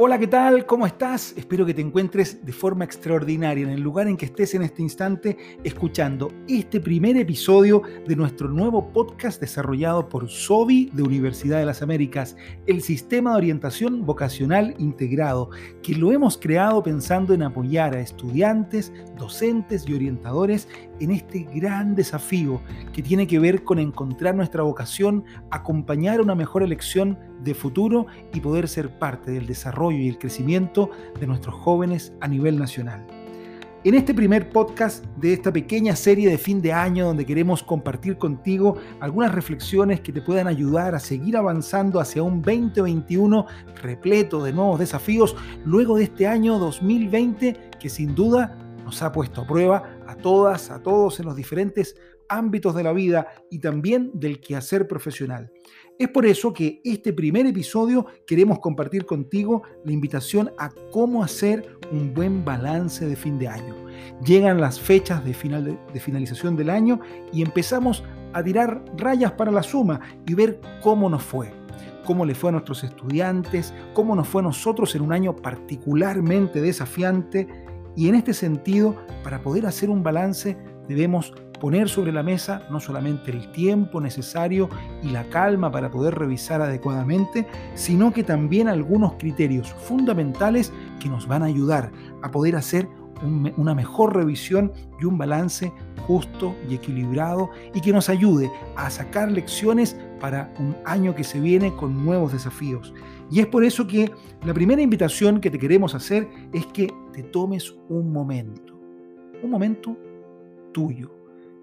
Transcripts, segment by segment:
Hola, ¿qué tal? ¿Cómo estás? Espero que te encuentres de forma extraordinaria en el lugar en que estés en este instante escuchando este primer episodio de nuestro nuevo podcast desarrollado por SOBI de Universidad de las Américas, el Sistema de Orientación Vocacional Integrado, que lo hemos creado pensando en apoyar a estudiantes, docentes y orientadores en este gran desafío que tiene que ver con encontrar nuestra vocación, acompañar una mejor elección de futuro y poder ser parte del desarrollo y el crecimiento de nuestros jóvenes a nivel nacional. En este primer podcast de esta pequeña serie de fin de año donde queremos compartir contigo algunas reflexiones que te puedan ayudar a seguir avanzando hacia un 2021 repleto de nuevos desafíos luego de este año 2020 que sin duda nos ha puesto a prueba a todas, a todos en los diferentes ámbitos de la vida y también del quehacer profesional. Es por eso que este primer episodio queremos compartir contigo la invitación a cómo hacer un buen balance de fin de año. Llegan las fechas de, final de, finalización del año y empezamos a tirar rayas para la suma y ver cómo nos fue cómo le fue a nuestros estudiantes, cómo nos fue a nosotros en un año particularmente desafiante. Y en este sentido, para poder hacer un balance, debemos poner sobre la mesa no solamente el tiempo necesario y la calma para poder revisar adecuadamente, sino que también algunos criterios fundamentales que nos van a ayudar a poder hacer una mejor revisión y un balance justo y equilibrado y que nos ayude a sacar lecciones para un año que se viene con nuevos desafíos. Y es por eso que la primera invitación que te queremos hacer es que tomes un momento, un momento tuyo,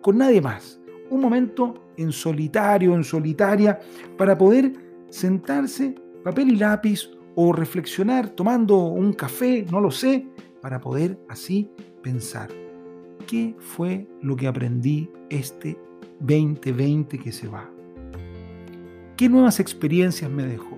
con nadie más. Un momento en solitario, en solitaria, para poder sentarse, papel y lápiz, o reflexionar tomando un café, no lo sé, para poder así pensar, ¿qué fue lo que aprendí este 2020 que se va? ¿Qué nuevas experiencias me dejó?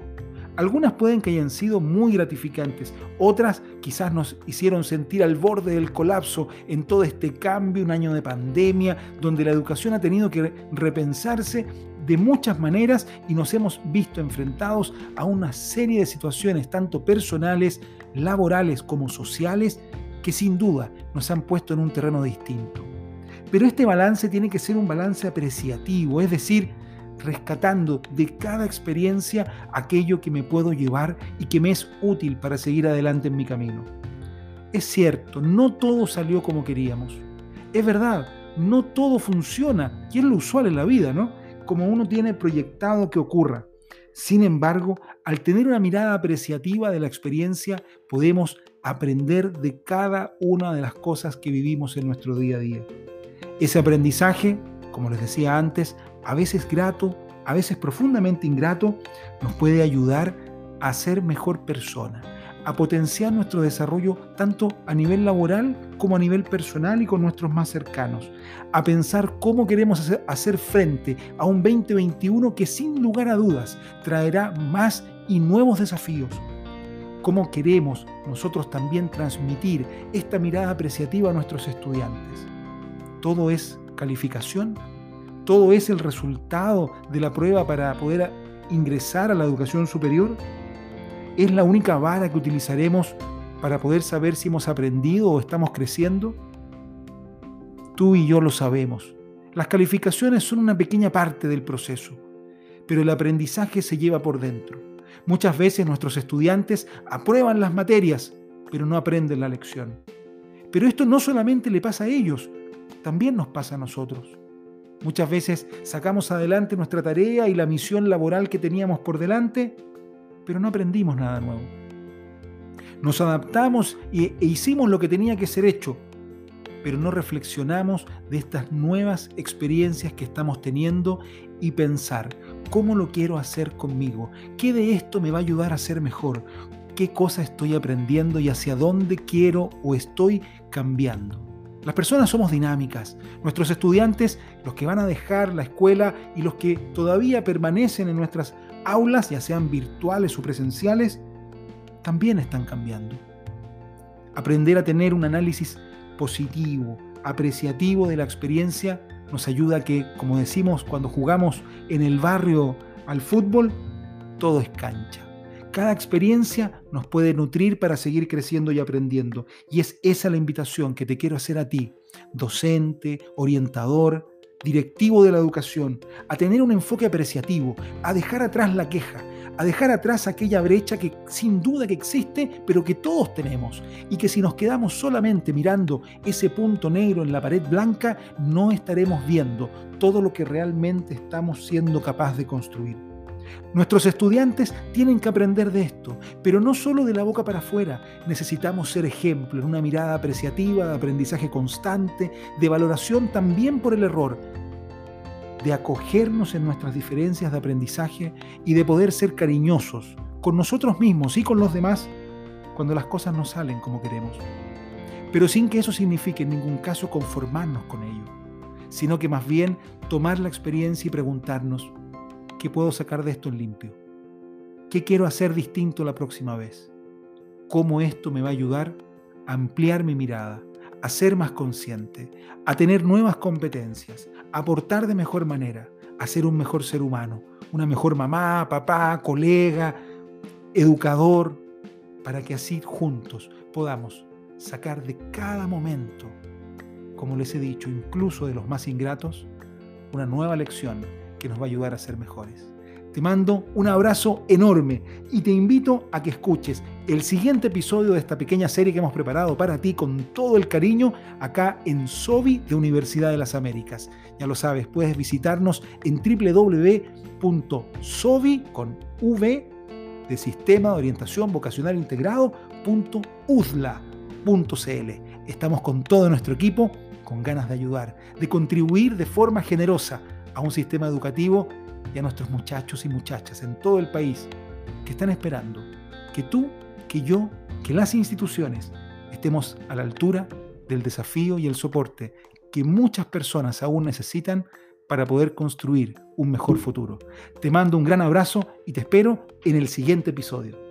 Algunas pueden que hayan sido muy gratificantes, otras quizás nos hicieron sentir al borde del colapso en todo este cambio, un año de pandemia, donde la educación ha tenido que repensarse de muchas maneras y nos hemos visto enfrentados a una serie de situaciones, tanto personales, laborales como sociales, que sin duda nos han puesto en un terreno distinto. Pero este balance tiene que ser un balance apreciativo, es decir, rescatando de cada experiencia aquello que me puedo llevar y que me es útil para seguir adelante en mi camino. Es cierto, no todo salió como queríamos. Es verdad, no todo funciona, y es lo usual en la vida, ¿no? Como uno tiene proyectado que ocurra. Sin embargo, al tener una mirada apreciativa de la experiencia, podemos aprender de cada una de las cosas que vivimos en nuestro día a día. Ese aprendizaje, como les decía antes, a veces grato, a veces profundamente ingrato, nos puede ayudar a ser mejor persona, a potenciar nuestro desarrollo tanto a nivel laboral como a nivel personal y con nuestros más cercanos, a pensar cómo queremos hacer, frente a un 2021 que sin lugar a dudas traerá más y nuevos desafíos. Cómo queremos nosotros también transmitir esta mirada apreciativa a nuestros estudiantes. Todo es calificación todo es el resultado de la prueba para poder ingresar a la educación superior? ¿Es la única vara que utilizaremos para poder saber si hemos aprendido o estamos creciendo? Tú y yo lo sabemos. Las calificaciones son una pequeña parte del proceso, pero el aprendizaje se lleva por dentro. Muchas veces nuestros estudiantes aprueban las materias, pero no aprenden la lección. Pero esto no solamente le pasa a ellos, también nos pasa a nosotros. Muchas veces sacamos adelante nuestra tarea y la misión laboral que teníamos por delante, pero no aprendimos nada nuevo. Nos adaptamos e hicimos lo que tenía que ser hecho, pero no reflexionamos de estas nuevas experiencias que estamos teniendo y pensar, ¿cómo lo quiero hacer conmigo? ¿Qué de esto me va a ayudar a ser mejor? ¿Qué cosa estoy aprendiendo y hacia dónde quiero o estoy cambiando? Las personas somos dinámicas. Nuestros estudiantes, los que van a dejar la escuela y los que todavía permanecen en nuestras aulas, ya sean virtuales o presenciales, también están cambiando. Aprender a tener un análisis positivo, apreciativo de la experiencia, nos ayuda a que, como decimos cuando jugamos en el barrio al fútbol, todo es cancha. Cada experiencia nos puede nutrir para seguir creciendo y aprendiendo. Y es esa la invitación que te quiero hacer a ti, docente, orientador, directivo de la educación, a tener un enfoque apreciativo, a dejar atrás la queja, a dejar atrás aquella brecha que sin duda que existe, pero que todos tenemos, y que si nos quedamos solamente mirando ese punto negro en la pared blanca, no estaremos viendo todo lo que realmente estamos siendo capaz de construir. Nuestros estudiantes tienen que aprender de esto, pero no solo de la boca para afuera. Necesitamos ser ejemplo en una mirada apreciativa, de aprendizaje constante, de valoración también por el error, de acogernos en nuestras diferencias de aprendizaje y de poder ser cariñosos con nosotros mismos y con los demás cuando las cosas no salen como queremos. Pero sin que eso signifique en ningún caso conformarnos con ello, sino que más bien tomar la experiencia y preguntarnos, ¿qué puedo sacar de esto en limpio? ¿Qué quiero hacer distinto la próxima vez? ¿Cómo esto me va a ayudar a ampliar mi mirada, a ser más consciente, a tener nuevas competencias, a aportar de mejor manera, a ser un mejor ser humano, una mejor mamá, papá, colega, educador, para que así juntos podamos sacar de cada momento, como les he dicho, incluso de los más ingratos, una nueva lección que nos va a ayudar a ser mejores. Te mando un abrazo enorme y te invito a que escuches el siguiente episodio de esta pequeña serie que hemos preparado para ti con todo el cariño acá en SOBI de Universidad de las Américas. Ya lo sabes, puedes visitarnos en www.sobi con v de Sistema de Orientación Vocacional Integrado.uzla.cl. Estamos con todo nuestro equipo con ganas de ayudar, de contribuir de forma generosa a un sistema educativo y a nuestros muchachos y muchachas en todo el país que están esperando que tú, que yo, que las instituciones estemos a la altura del desafío y el soporte que muchas personas aún necesitan para poder construir un mejor futuro. Te mando un gran abrazo y te espero en el siguiente episodio.